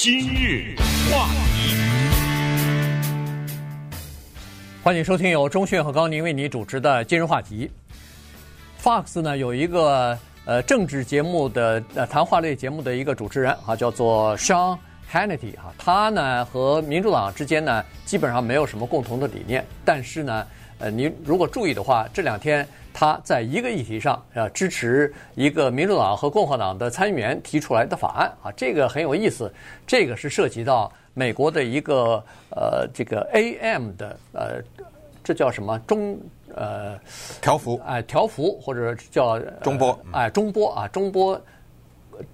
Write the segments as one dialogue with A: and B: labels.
A: 今日话题，
B: 欢迎收听由钟迅和高宁为你主持的今日话题。Fox 呢有一个呃政治节目的呃谈话类节目的一个主持人啊，叫做 Sean Hannity 哈，他呢和民主党之间呢基本上没有什么共同的理念，但是呢，呃，你如果注意的话，这两天。他在一个议题上啊支持一个民主党和共和党的参议员提出来的法案啊，这个很有意思。这个是涉及到美国的一个呃这个 AM 的呃这叫什么中呃
C: 调幅
B: 哎调幅或者叫
C: 中波
B: 哎中波啊中波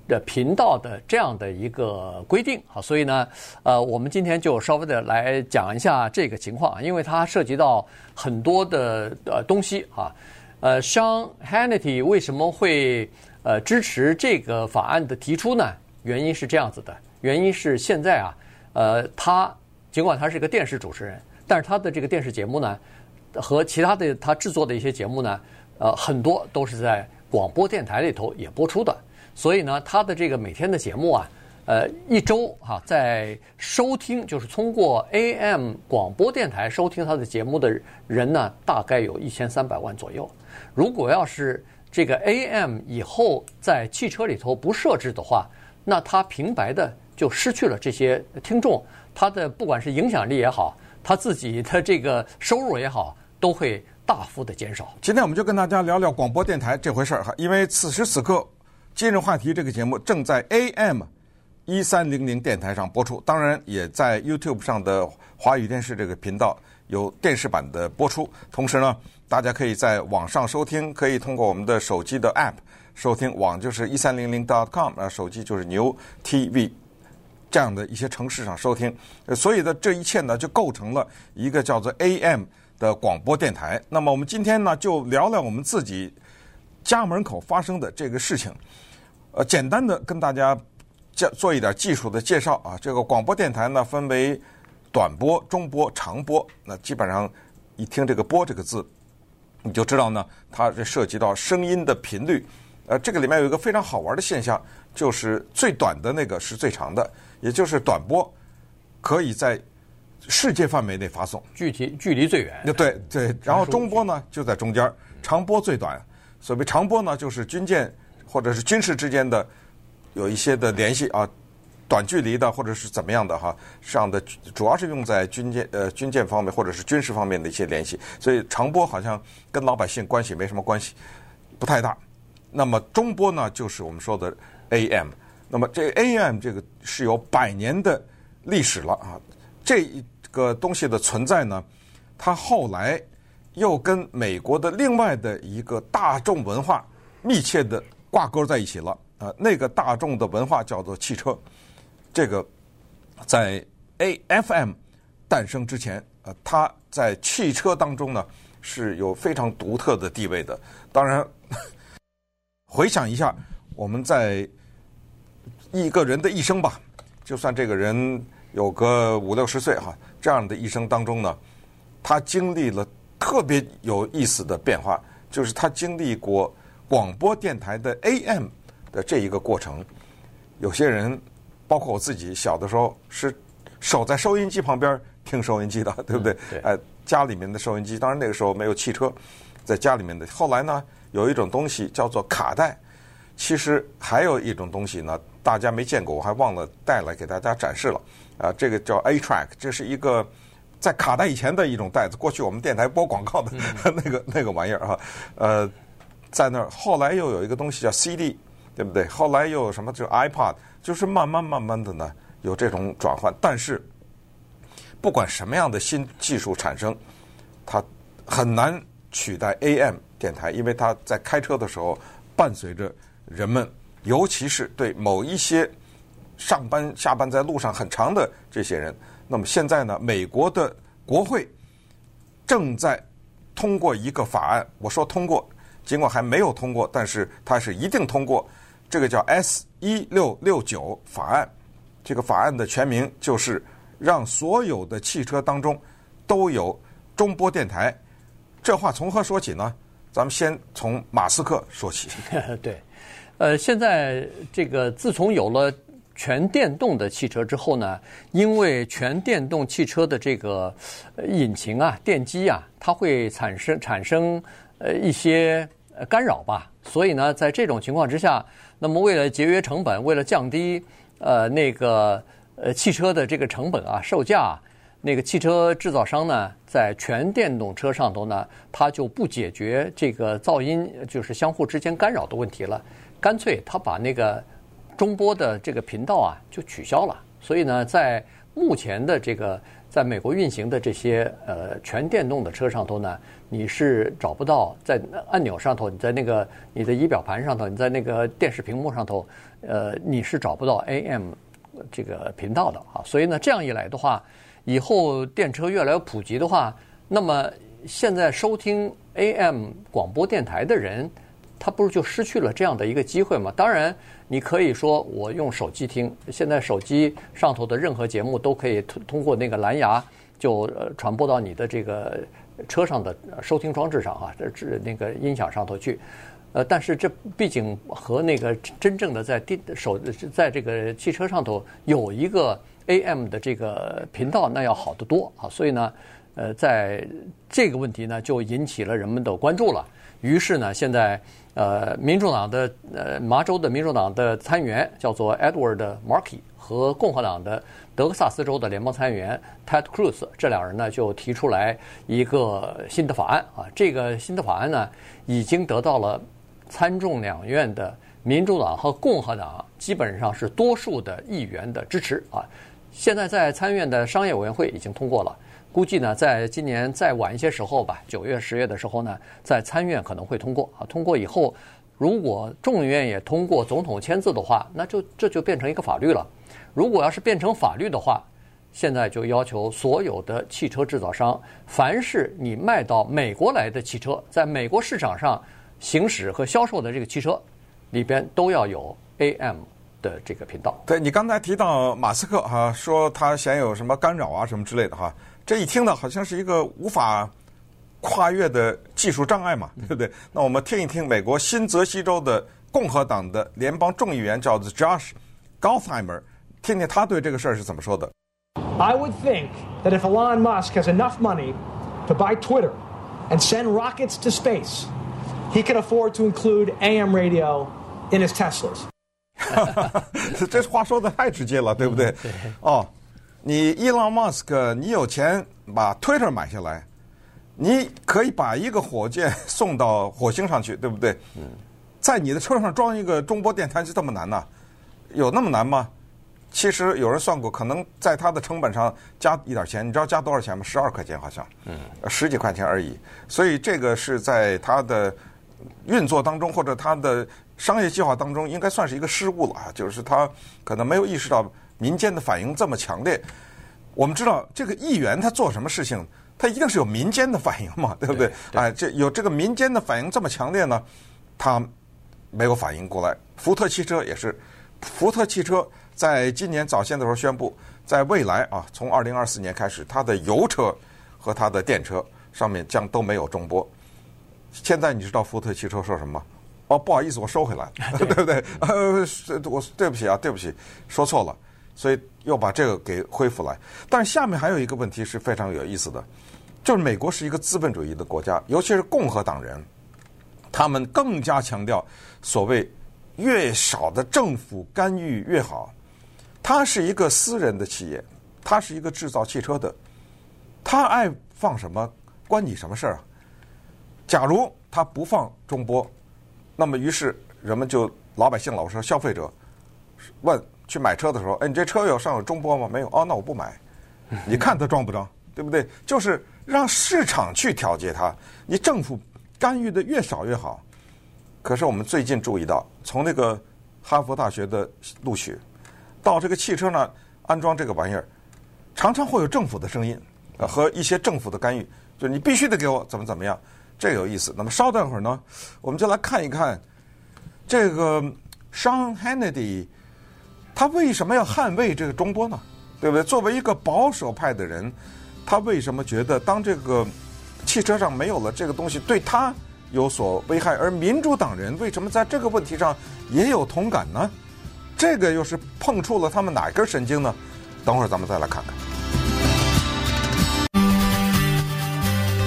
B: 的频道的这样的一个规定啊，所以呢呃我们今天就稍微的来讲一下这个情况，因为它涉及到很多的呃东西啊。呃，Sean Hannity 为什么会呃支持这个法案的提出呢？原因是这样子的，原因是现在啊，呃，他尽管他是一个电视主持人，但是他的这个电视节目呢，和其他的他制作的一些节目呢，呃，很多都是在广播电台里头也播出的，所以呢，他的这个每天的节目啊，呃，一周哈、啊，在收听就是通过 AM 广播电台收听他的节目的人呢，大概有一千三百万左右。如果要是这个 AM 以后在汽车里头不设置的话，那他平白的就失去了这些听众，他的不管是影响力也好，他自己的这个收入也好，都会大幅的减少。
C: 今天我们就跟大家聊聊广播电台这回事儿哈，因为此时此刻，今日话题这个节目正在 AM 一三零零电台上播出，当然也在 YouTube 上的华语电视这个频道有电视版的播出，同时呢。大家可以在网上收听，可以通过我们的手机的 App 收听。网就是一三零零 .com，啊，手机就是牛 TV 这样的一些城市上收听。所以的这一切呢，就构成了一个叫做 AM 的广播电台。那么我们今天呢，就聊聊我们自己家门口发生的这个事情。呃，简单的跟大家介做一点技术的介绍啊。这个广播电台呢，分为短波、中波、长波。那基本上一听这个“波”这个字。你就知道呢，它这涉及到声音的频率，呃，这个里面有一个非常好玩的现象，就是最短的那个是最长的，也就是短波可以在世界范围内发送，
B: 具体距离最远。
C: 对对，然后中波呢就在中间，长波最短。所谓长波呢，就是军舰或者是军事之间的有一些的联系啊。短距离的或者是怎么样的哈，上的主要是用在军舰呃军舰方面或者是军事方面的一些联系，所以长波好像跟老百姓关系没什么关系，不太大。那么中波呢，就是我们说的 AM。那么这 AM 这个是有百年的历史了啊。这个东西的存在呢，它后来又跟美国的另外的一个大众文化密切的挂钩在一起了啊。那个大众的文化叫做汽车。这个在 AFM 诞生之前，呃，它在汽车当中呢是有非常独特的地位的。当然，回想一下，我们在一个人的一生吧，就算这个人有个五六十岁哈，这样的一生当中呢，他经历了特别有意思的变化，就是他经历过广播电台的 AM 的这一个过程。有些人。包括我自己小的时候是守在收音机旁边听收音机的，对不对？
B: 对。
C: 呃，家里面的收音机，当然那个时候没有汽车，在家里面的。后来呢，有一种东西叫做卡带，其实还有一种东西呢，大家没见过，我还忘了带来给大家展示了。啊，这个叫 A track，这是一个在卡带以前的一种带子。过去我们电台播广告的 那个那个玩意儿哈，呃，在那儿。后来又有一个东西叫 CD，对不对？后来又有什么就 iPod。就是慢慢慢慢的呢，有这种转换，但是不管什么样的新技术产生，它很难取代 AM 电台，因为它在开车的时候伴随着人们，尤其是对某一些上班下班在路上很长的这些人。那么现在呢，美国的国会正在通过一个法案，我说通过，尽管还没有通过，但是它是一定通过。这个叫 S 一六六九法案，这个法案的全名就是让所有的汽车当中都有中波电台。这话从何说起呢？咱们先从马斯克说起。
B: 对，呃，现在这个自从有了全电动的汽车之后呢，因为全电动汽车的这个引擎啊、电机啊，它会产生产生呃一些干扰吧，所以呢，在这种情况之下，那么为了节约成本，为了降低呃那个呃汽车的这个成本啊、售价。那个汽车制造商呢，在全电动车上头呢，他就不解决这个噪音，就是相互之间干扰的问题了，干脆他把那个中波的这个频道啊就取消了。所以呢，在目前的这个在美国运行的这些呃全电动的车上头呢，你是找不到在按钮上头，你在那个你的仪表盘上头，你在那个电视屏幕上头，呃，你是找不到 AM 这个频道的啊。所以呢，这样一来的话。以后电车越来越普及的话，那么现在收听 AM 广播电台的人，他不是就失去了这样的一个机会吗？当然，你可以说我用手机听，现在手机上头的任何节目都可以通通过那个蓝牙就传播到你的这个车上的收听装置上啊，这这那个音响上头去。呃，但是这毕竟和那个真正的在电手在这个汽车上头有一个。AM 的这个频道那要好得多啊，所以呢，呃，在这个问题呢就引起了人们的关注了。于是呢，现在呃，民主党的呃麻州的民主党的参议员叫做 Edward Markey 和共和党的德克萨斯州的联邦参议员 Ted Cruz 这两人呢就提出来一个新的法案啊。这个新的法案呢已经得到了参众两院的民主党和共和党基本上是多数的议员的支持啊。现在在参院的商业委员会已经通过了，估计呢，在今年再晚一些时候吧，九月、十月的时候呢，在参院可能会通过啊。通过以后，如果众议院也通过，总统签字的话，那就这就变成一个法律了。如果要是变成法律的话，现在就要求所有的汽车制造商，凡是你卖到美国来的汽车，在美国市场上行驶和销售的这个汽车里边都要有 AM。的这个频道，
C: 对，你刚才提到马斯克哈、说他嫌有什么干扰啊什么之类的哈，这一听呢，好像是一个无法跨越的技术障碍嘛，对不对？那我们听一听美国新泽西州的共和党的联邦众议员叫做 Josh Gottheimer，听听他对这个事儿是怎么说的。
D: I would think that if Elon Musk has enough money to buy Twitter and send rockets to space, he can afford to include AM radio in his Teslas.
C: 这话说的太直接了，对不
B: 对
C: 哦，你伊朗马斯克，你有钱把 Twitter 买下来，你可以把一个火箭送到火星上去，对不对？嗯，在你的车上装一个中波电台就这么难呐？有那么难吗？其实有人算过，可能在它的成本上加一点钱，你知道加多少钱吗？十二块钱好像，嗯，十几块钱而已。所以这个是在它的运作当中或者它的。商业计划当中应该算是一个失误了啊，就是他可能没有意识到民间的反应这么强烈。我们知道这个议员他做什么事情，他一定是有民间的反应嘛，对不对？哎，这有这个民间的反应这么强烈呢，他没有反应过来。福特汽车也是，福特汽车在今年早先的时候宣布，在未来啊，从二零二四年开始，它的油车和它的电车上面将都没有中波。现在你知道福特汽车说什么吗？哦，不好意思，我收回来，对不对？呃，我对不起啊，对不起，说错了，所以又把这个给恢复来。但是下面还有一个问题是非常有意思的，就是美国是一个资本主义的国家，尤其是共和党人，他们更加强调所谓越少的政府干预越好。他是一个私人的企业，他是一个制造汽车的，他爱放什么关你什么事儿啊？假如他不放中波。那么，于是人们就老百姓老说消费者问去买车的时候，哎，你这车有上有中波吗？没有，哦，那我不买。你看它装不装，对不对？就是让市场去调节它，你政府干预的越少越好。可是我们最近注意到，从那个哈佛大学的录取到这个汽车呢安装这个玩意儿，常常会有政府的声音和一些政府的干预，就你必须得给我怎么怎么样。这个有意思。那么稍等会儿呢，我们就来看一看这个 Sean Hannity，他为什么要捍卫这个中波呢？对不对？作为一个保守派的人，他为什么觉得当这个汽车上没有了这个东西，对他有所危害？而民主党人为什么在这个问题上也有同感呢？这个又是碰触了他们哪根神经呢？等会儿咱们再来看看。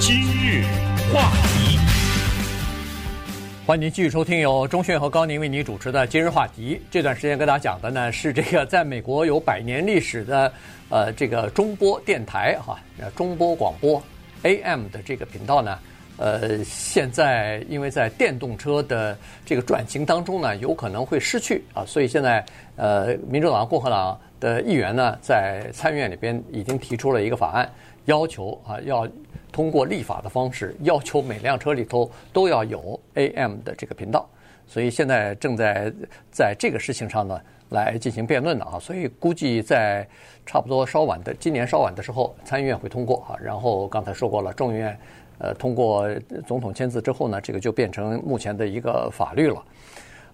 A: 今日话题，
B: 欢迎您继续收听由钟迅和高宁为您主持的《今日话题》。这段时间跟大家讲的呢是这个在美国有百年历史的呃这个中波电台哈，中波广播 AM 的这个频道呢。呃，现在因为在电动车的这个转型当中呢，有可能会失去啊，所以现在呃，民主党、共和党的议员呢，在参议院里边已经提出了一个法案，要求啊，要通过立法的方式，要求每辆车里头都要有 AM 的这个频道，所以现在正在在这个事情上呢来进行辩论呢啊，所以估计在差不多稍晚的今年稍晚的时候，参议院会通过啊，然后刚才说过了，众议院。呃，通过总统签字之后呢，这个就变成目前的一个法律了。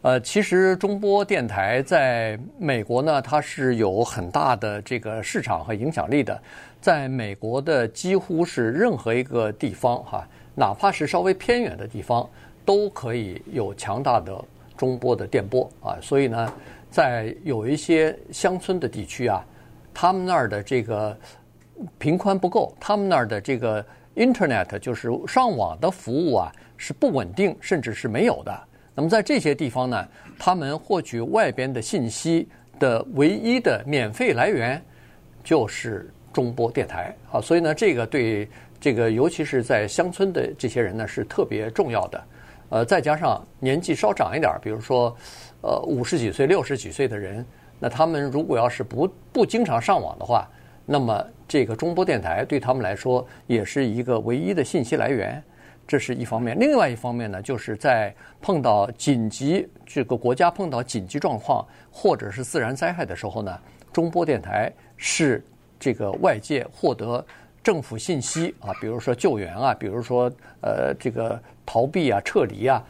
B: 呃，其实中波电台在美国呢，它是有很大的这个市场和影响力的，在美国的几乎是任何一个地方哈，哪怕是稍微偏远的地方，都可以有强大的中波的电波啊。所以呢，在有一些乡村的地区啊，他们那儿的这个频宽不够，他们那儿的这个。Internet 就是上网的服务啊，是不稳定，甚至是没有的。那么在这些地方呢，他们获取外边的信息的唯一的免费来源就是中波电台啊。所以呢，这个对这个尤其是在乡村的这些人呢是特别重要的。呃，再加上年纪稍长一点，比如说呃五十几岁、六十几岁的人，那他们如果要是不不经常上网的话，那么，这个中波电台对他们来说也是一个唯一的信息来源，这是一方面。另外一方面呢，就是在碰到紧急这个国家碰到紧急状况或者是自然灾害的时候呢，中波电台是这个外界获得政府信息啊，比如说救援啊，比如说呃这个逃避啊、撤离啊，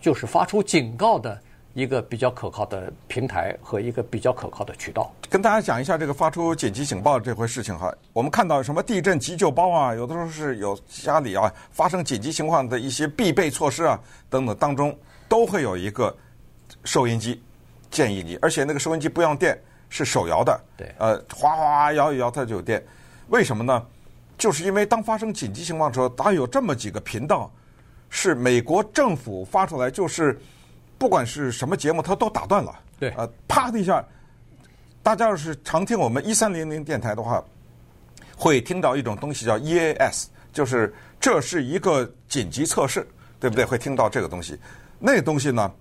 B: 就是发出警告的。一个比较可靠的平台和一个比较可靠的渠道，
C: 跟大家讲一下这个发出紧急警报这回事情哈。我们看到什么地震急救包啊，有的时候是有家里啊发生紧急情况的一些必备措施啊等等当中都会有一个收音机，建议你，而且那个收音机不用电，是手摇的，
B: 对，
C: 呃，哗哗摇一摇它就有电。为什么呢？就是因为当发生紧急情况的时候，它有这么几个频道是美国政府发出来，就是。不管是什么节目，它都打断了。
B: 对，
C: 呃，啪的一下，大家要是常听我们一三零零电台的话，会听到一种东西叫 EAS，就是这是一个紧急测试，对不对？会听到这个东西。那个东西呢，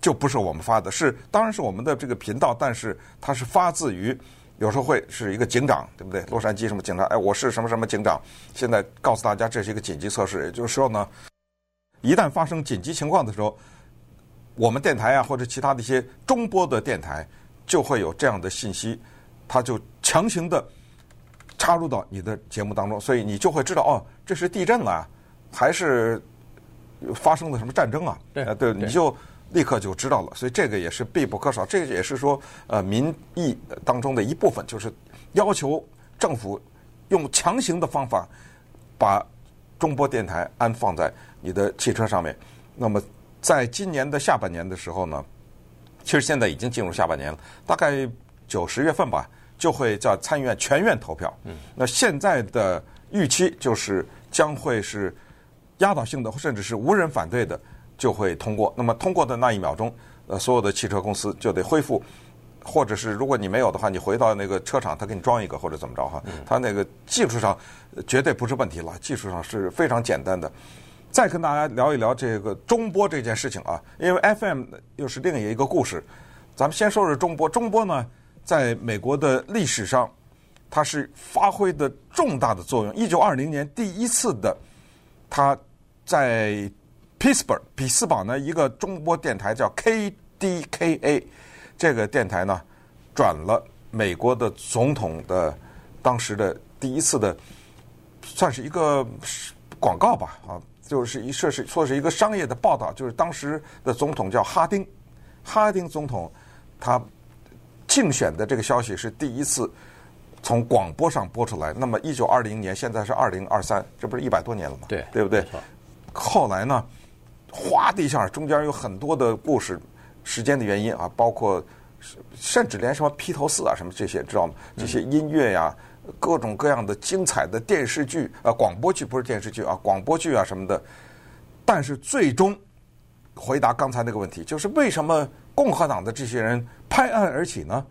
C: 就不是我们发的，是当然是我们的这个频道，但是它是发自于有时候会是一个警长，对不对？洛杉矶什么警察？哎，我是什么什么警长，现在告诉大家这是一个紧急测试，也就是说呢，一旦发生紧急情况的时候。我们电台啊，或者其他的一些中波的电台，就会有这样的信息，它就强行的插入到你的节目当中，所以你就会知道哦，这是地震了，还是发生了什么战争啊？
B: 对，
C: 对，你就立刻就知道了。所以这个也是必不可少，这个也是说呃民意当中的一部分，就是要求政府用强行的方法把中波电台安放在你的汽车上面，那么。在今年的下半年的时候呢，其实现在已经进入下半年了，大概九十月份吧，就会在参议院全院投票。嗯，那现在的预期就是将会是压倒性的，甚至是无人反对的就会通过。那么通过的那一秒钟，呃，所有的汽车公司就得恢复，或者是如果你没有的话，你回到那个车厂，他给你装一个或者怎么着哈。他那个技术上绝对不是问题了，技术上是非常简单的。再跟大家聊一聊这个中波这件事情啊，因为 FM 又是另一个故事。咱们先说说中波，中波呢，在美国的历史上，它是发挥的重大的作用。一九二零年第一次的，它在 Pittsburgh 匹斯堡呢，一个中波电台叫 KDKA，这个电台呢，转了美国的总统的当时的第一次的，算是一个广告吧，啊。就是一说是说是一个商业的报道，就是当时的总统叫哈丁，哈丁总统他竞选的这个消息是第一次从广播上播出来。那么一九二零年，现在是二零二三，这不是一百多年了吗？
B: 对，
C: 对不对？后来呢，哗的一下，中间有很多的故事，时间的原因啊，包括甚至连什么披头四啊什么这些，知道吗？这些音乐呀，各种各样的精彩的电视剧啊，广播剧不是电视剧啊，广播剧啊什么的。但是最终回答刚才那个问题，就是为什么共和党的这些人拍案而起呢？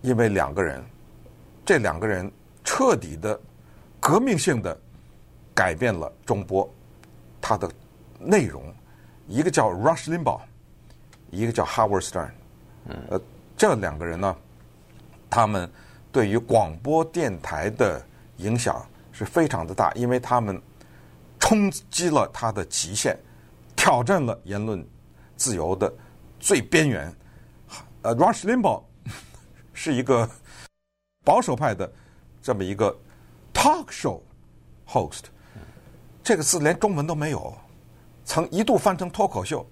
C: 因为两个人，这两个人彻底的革命性的改变了中波它的内容。一个叫 Rush Limbaugh，一个叫 Howard Stern。呃，这两个人呢，他们对于广播电台的影响是非常的大，因为他们冲击了他的极限，挑战了言论自由的最边缘。呃，Rush Limbaugh 是一个保守派的这么一个 talk show host，这个字连中文都没有，曾一度翻成脱口秀。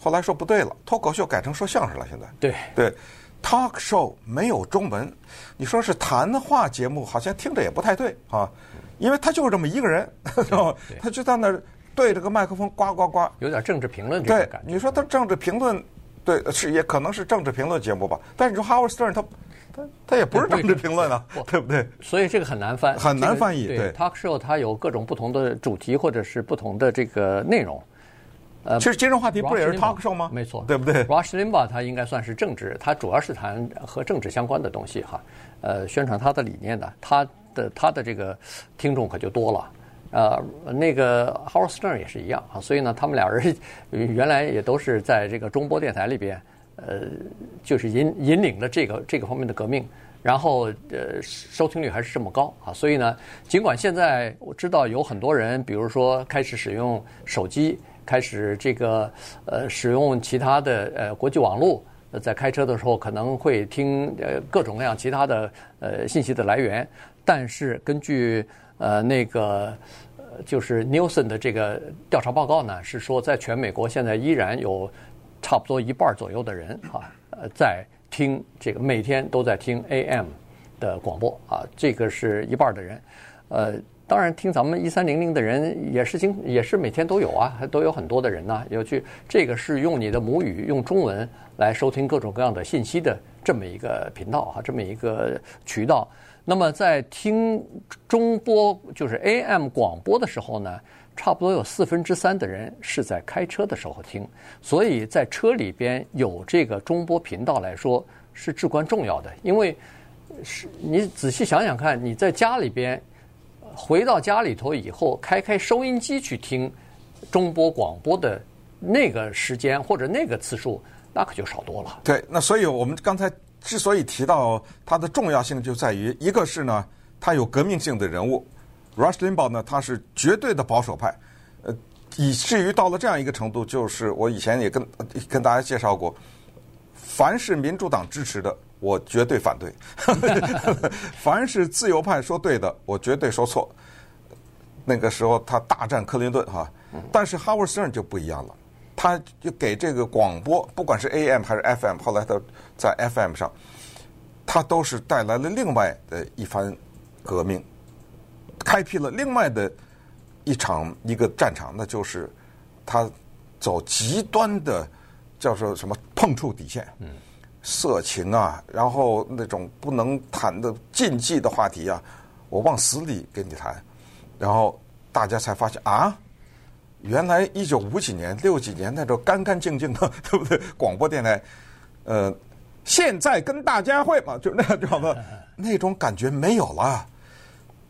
C: 后来说不对了，脱口秀改成说相声了。现在
B: 对
C: 对，talk show 没有中文，你说是谈话节目，好像听着也不太对啊，因为他就是这么一个人，他就在那儿对着个麦克风呱呱呱，
B: 有点政治评论这
C: 对
B: 个感觉。
C: 你说他政治评论，对是也可能是政治评论节目吧，但是你说 Howard Stern 他他他也不是政治评论啊，对不对？
B: 所以这个很难翻，
C: 很难翻译。
B: 对，
C: 对
B: ，talk show 它有各种不同的主题或者是不同的这个内容。呃，
C: 其实今日话题不也是 talk show 吗？
B: 没错，
C: 对不对
B: ？Rush Limbaugh 他应该算是政治，他主要是谈和政治相关的东西哈，呃，宣传他的理念的，他的他的这个听众可就多了。呃，那个 Howard Stern 也是一样啊，所以呢，他们俩人原来也都是在这个中波电台里边，呃，就是引引领了这个这个方面的革命，然后呃，收听率还是这么高啊，所以呢，尽管现在我知道有很多人，比如说开始使用手机。开始这个呃使用其他的呃国际网络，在开车的时候可能会听呃各种各样其他的呃信息的来源，但是根据呃那个就是 Nielsen 的这个调查报告呢，是说在全美国现在依然有差不多一半左右的人啊呃在听这个每天都在听 AM 的广播啊，这个是一半的人，呃。当然，听咱们一三零零的人也是经也是每天都有啊，都有很多的人呢、有去这个是用你的母语用中文来收听各种各样的信息的这么一个频道啊，这么一个渠道。那么在听中波就是 AM 广播的时候呢，差不多有四分之三的人是在开车的时候听，所以在车里边有这个中波频道来说是至关重要的，因为是你仔细想想看，你在家里边。回到家里头以后，开开收音机去听中波广播的那个时间或者那个次数，那可就少多了。
C: 对，那所以我们刚才之所以提到它的重要性，就在于一个是呢，它有革命性的人物，Rush Limbaugh 呢，他是绝对的保守派，呃，以至于到了这样一个程度，就是我以前也跟跟大家介绍过，凡是民主党支持的。我绝对反对，凡是自由派说对的，我绝对说错。那个时候他大战克林顿哈，但是哈沃森就不一样了，他就给这个广播，不管是 AM 还是 FM，后来他在 FM 上，他都是带来了另外的一番革命，开辟了另外的一场一个战场，那就是他走极端的叫做什么碰触底线。色情啊，然后那种不能谈的禁忌的话题啊，我往死里跟你谈，然后大家才发现啊，原来一九五几年、六几年那种干干净净的，对不对？广播电台，呃，现在跟大家会嘛，就那样知道吗？那种感觉没有了，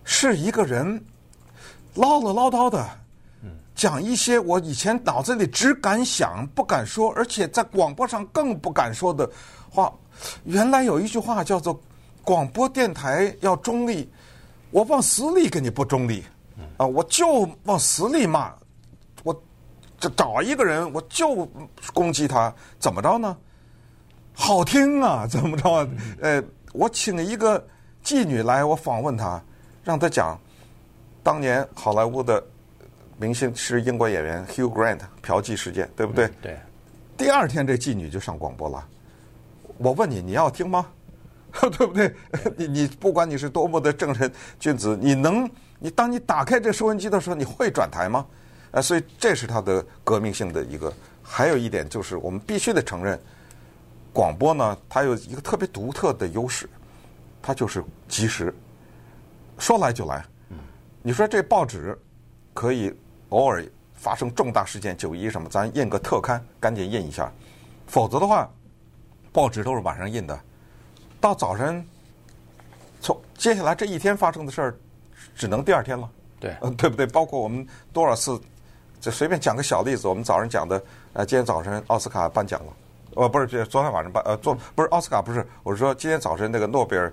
C: 是一个人唠了唠叨的，讲一些我以前脑子里只敢想不敢说，而且在广播上更不敢说的。话，原来有一句话叫做“广播电台要中立”，我往死里跟你不中立，啊，我就往死里骂，我就找一个人我就攻击他，怎么着呢？好听啊，怎么着？呃，我请一个妓女来，我访问她，让她讲当年好莱坞的明星是英国演员 Hugh Grant 嫖妓事件，对不对？
B: 对。
C: 第二天这妓女就上广播了。我问你，你要听吗？对不对？你你不管你是多么的正人君子，你能你当你打开这收音机的时候，你会转台吗？啊，所以这是它的革命性的一个。还有一点就是，我们必须得承认，广播呢，它有一个特别独特的优势，它就是及时，说来就来。你说这报纸可以偶尔发生重大事件，九一什么，咱印个特刊，赶紧印一下。否则的话，报纸都是晚上印的，到早晨，从接下来这一天发生的事儿，只能第二天了。
B: 对，
C: 嗯，对不对？包括我们多少次，就随便讲个小例子，我们早上讲的，呃，今天早晨奥斯卡颁奖了，呃，不是，昨天晚上颁，呃，昨不是奥斯卡，不是，我是说今天早晨那个诺贝尔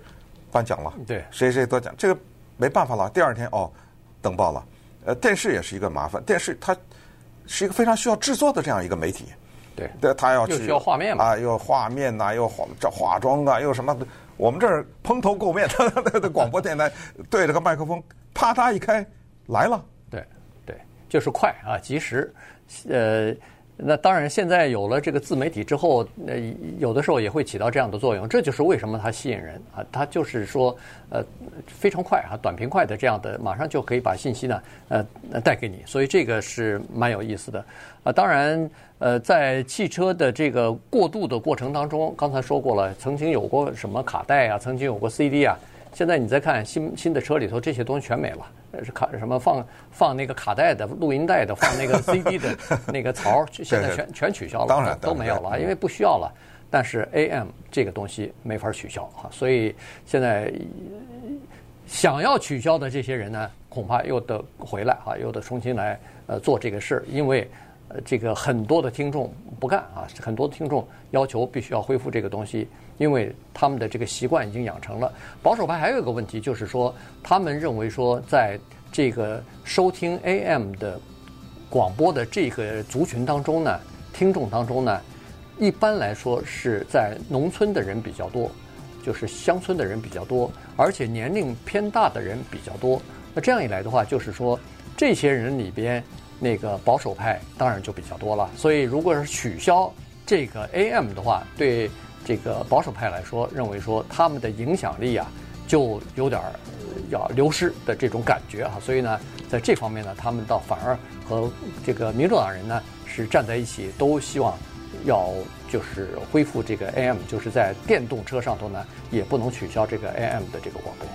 C: 颁奖了，
B: 对，
C: 谁谁得奖，这个没办法了，第二天哦，登报了。呃，电视也是一个麻烦，电视它是一个非常需要制作的这样一个媒体，
B: 对，
C: 对，它要去
B: 需要画面嘛
C: 啊，又画面呐、啊，又化这化妆啊，又什么？我们这儿蓬头垢面的 的广播电台对着个麦克风，啪嗒一开来了，
B: 对对，就是快啊，及时，呃。那当然，现在有了这个自媒体之后，呃，有的时候也会起到这样的作用。这就是为什么它吸引人啊，它就是说，呃，非常快啊，短平快的这样的，马上就可以把信息呢，呃，带给你。所以这个是蛮有意思的啊。当然，呃，在汽车的这个过渡的过程当中，刚才说过了，曾经有过什么卡带啊，曾经有过 CD 啊。现在你再看新新的车里头，这些东西全没了。是卡什么放放那个卡带的、录音带的、放那个 CD 的那个槽，现在全全取消了，
C: 当然
B: 都没有了，因为不需要了。但是 AM 这个东西没法取消啊，所以现在想要取消的这些人呢，恐怕又得回来啊，又得重新来呃做这个事，因为。呃，这个很多的听众不干啊，很多的听众要求必须要恢复这个东西，因为他们的这个习惯已经养成了。保守派还有一个问题，就是说他们认为说，在这个收听 AM 的广播的这个族群当中呢，听众当中呢，一般来说是在农村的人比较多，就是乡村的人比较多，而且年龄偏大的人比较多。那这样一来的话，就是说这些人里边。那个保守派当然就比较多了，所以如果是取消这个 AM 的话，对这个保守派来说，认为说他们的影响力啊，就有点要流失的这种感觉啊，所以呢，在这方面呢，他们倒反而和这个民主党人呢是站在一起，都希望要就是恢复这个 AM，就是在电动车上头呢，也不能取消这个 AM 的这个广播。